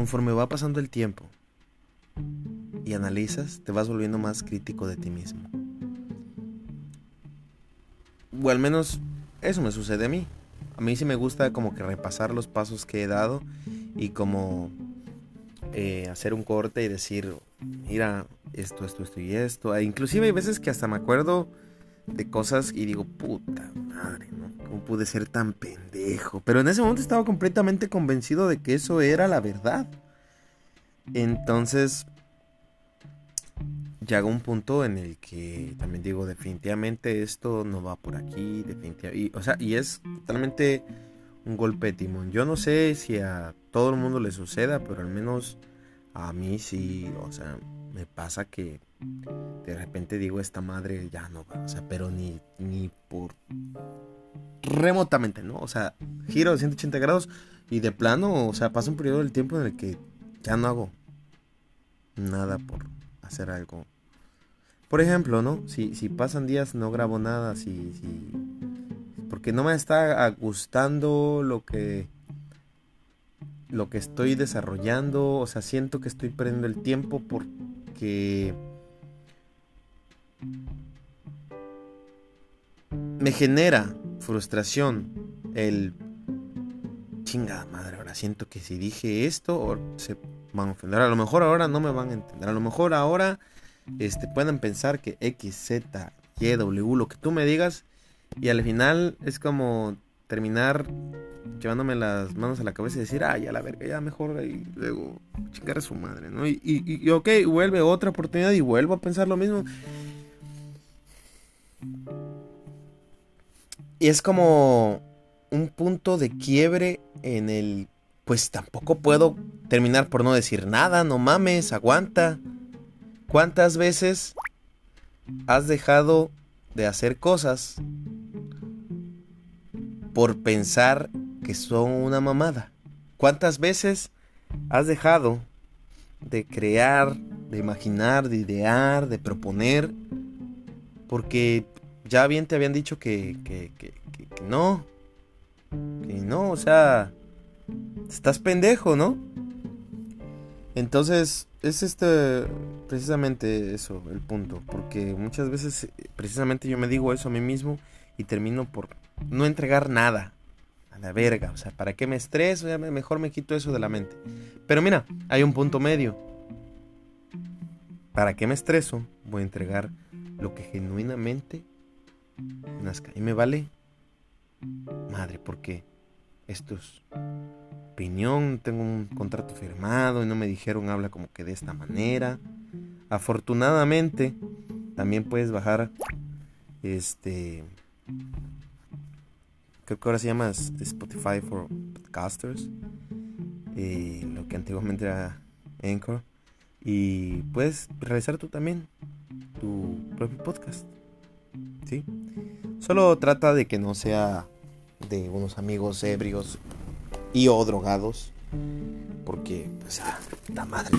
conforme va pasando el tiempo y analizas, te vas volviendo más crítico de ti mismo. O al menos eso me sucede a mí. A mí sí me gusta como que repasar los pasos que he dado y como eh, hacer un corte y decir, mira, esto, esto, esto y esto. E inclusive hay veces que hasta me acuerdo de cosas y digo, puta madre, ¿no? ¿Cómo pude ser tan pendejo? Pero en ese momento estaba completamente convencido de que eso era la verdad. Entonces, llega un punto en el que también digo, definitivamente esto no va por aquí, definitivamente. O sea, y es totalmente un golpe de timón. Yo no sé si a todo el mundo le suceda, pero al menos a mí sí, o sea, me pasa que de repente digo, esta madre ya no va, o sea, pero ni, ni por remotamente, ¿no? O sea, giro de 180 grados y de plano, o sea, pasa un periodo del tiempo en el que ya no hago nada por hacer algo. Por ejemplo, ¿no? Si, si pasan días no grabo nada, si, si, porque no me está gustando lo que lo que estoy desarrollando, o sea, siento que estoy perdiendo el tiempo porque me genera frustración el chingada madre, ahora siento que si dije esto se van a ofender, a lo mejor ahora no me van a entender, a lo mejor ahora este pueden pensar que X, Z, Y, W, lo que tú me digas y al final es como terminar llevándome las manos a la cabeza y decir, ay, a la verga, ya mejor, y luego chingar a su madre, ¿no? Y, y, y, ok, vuelve otra oportunidad y vuelvo a pensar lo mismo. Y es como un punto de quiebre en el, pues tampoco puedo terminar por no decir nada, no mames, aguanta. ¿Cuántas veces has dejado de hacer cosas por pensar que son una mamada. ¿Cuántas veces has dejado de crear, de imaginar, de idear, de proponer? Porque ya bien te habían dicho que, que, que, no. Que no, o sea, estás pendejo, ¿no? Entonces, es este precisamente eso el punto, porque muchas veces precisamente yo me digo eso a mí mismo y termino por no entregar nada. A la verga, o sea, ¿para qué me estreso? Mejor me quito eso de la mente. Pero mira, hay un punto medio. ¿Para qué me estreso? Voy a entregar lo que genuinamente Y me vale madre, porque esto es opinión, tengo un contrato firmado y no me dijeron habla como que de esta manera. Afortunadamente, también puedes bajar este creo que ahora se llama Spotify for Podcasters, y lo que antiguamente era Anchor, y puedes realizar tú también tu propio podcast, ¿sí? Solo trata de que no sea de unos amigos ebrios y o drogados, porque, pues, ah, la madre.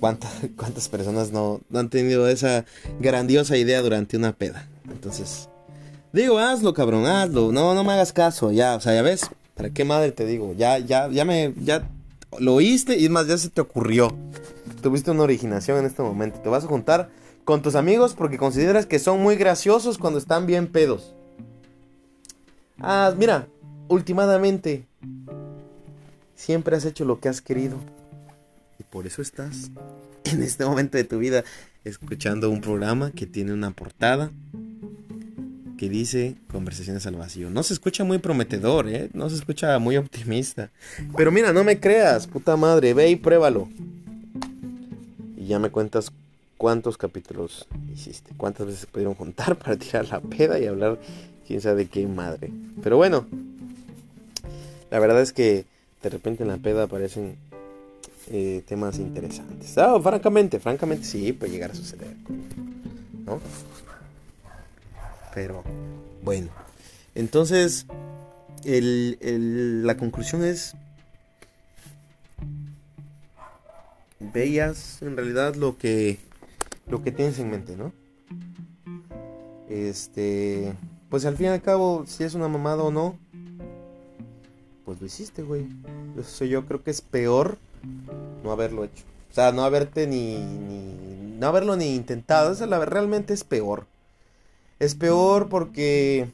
¿Cuántas, ¿Cuántas personas no han tenido esa grandiosa idea durante una peda? Entonces, Digo, hazlo, cabrón, hazlo. No, no me hagas caso, ya. O sea, ya ves. ¿Para qué madre te digo? Ya, ya, ya me. Ya lo oíste y más, ya se te ocurrió. Tuviste una originación en este momento. Te vas a juntar con tus amigos porque consideras que son muy graciosos cuando están bien pedos. Ah, mira, últimamente siempre has hecho lo que has querido. Y por eso estás en este momento de tu vida escuchando un programa que tiene una portada que dice Conversaciones al Vacío. No se escucha muy prometedor, ¿eh? No se escucha muy optimista. Pero mira, no me creas, puta madre, ve y pruébalo. Y ya me cuentas cuántos capítulos hiciste, cuántas veces se pudieron juntar para tirar la peda y hablar quién sabe de qué madre. Pero bueno, la verdad es que de repente en la peda aparecen eh, temas interesantes. Ah, francamente, francamente sí, puede llegar a suceder. ¿No? Pero bueno, entonces la conclusión es, veas en realidad lo que, lo que tienes en mente, ¿no? Este, pues al fin y al cabo, si es una mamada o no, pues lo hiciste, güey. Eso yo creo que es peor no haberlo hecho. O sea, no haberte ni, ni no haberlo ni intentado, eso la, realmente es peor. Es peor porque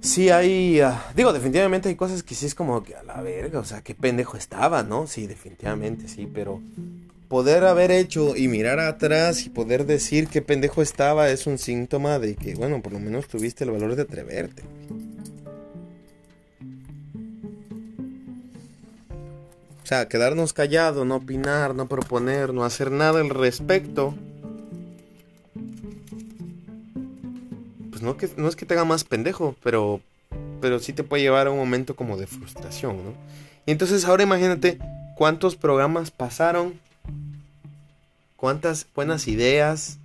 sí hay, ah, digo, definitivamente hay cosas que sí es como que a la verga, o sea, qué pendejo estaba, ¿no? Sí, definitivamente sí, pero poder haber hecho y mirar atrás y poder decir qué pendejo estaba es un síntoma de que, bueno, por lo menos tuviste el valor de atreverte. O sea, quedarnos callados, no opinar, no proponer, no hacer nada al respecto. Pues no, que, no es que te haga más pendejo, pero, pero sí te puede llevar a un momento como de frustración, ¿no? Y entonces ahora imagínate cuántos programas pasaron cuántas buenas ideas,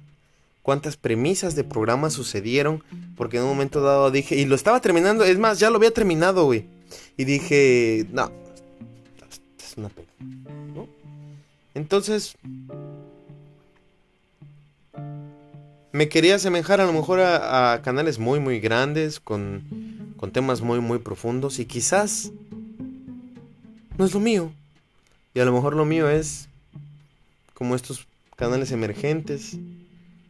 cuántas premisas de programas sucedieron, porque en un momento dado dije, y lo estaba terminando, es más, ya lo había terminado, güey. Y dije, no, es una pena, ¿no? Entonces, me quería asemejar a lo mejor a, a canales muy, muy grandes, con, con temas muy, muy profundos, y quizás no es lo mío. Y a lo mejor lo mío es como estos canales emergentes,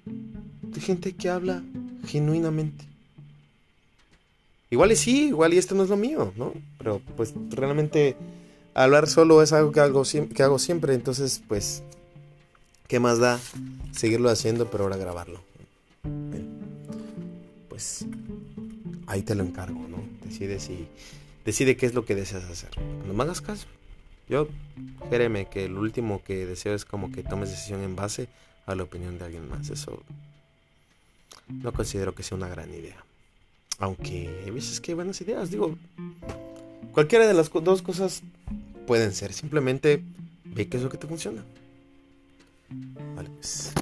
de gente que habla genuinamente. Igual y sí, igual y esto no es lo mío, ¿no? Pero pues realmente hablar solo es algo que hago, que hago siempre, entonces pues, ¿qué más da seguirlo haciendo pero ahora grabarlo? pues ahí te lo encargo, ¿no? Decide si, decide qué es lo que deseas hacer. No me hagas caso. Yo, créeme que el último que deseo es como que tomes decisión en base a la opinión de alguien más. Eso no considero que sea una gran idea. Aunque hay veces que hay buenas ideas. Digo, cualquiera de las dos cosas pueden ser. Simplemente ve qué es lo que te funciona. Vale, pues.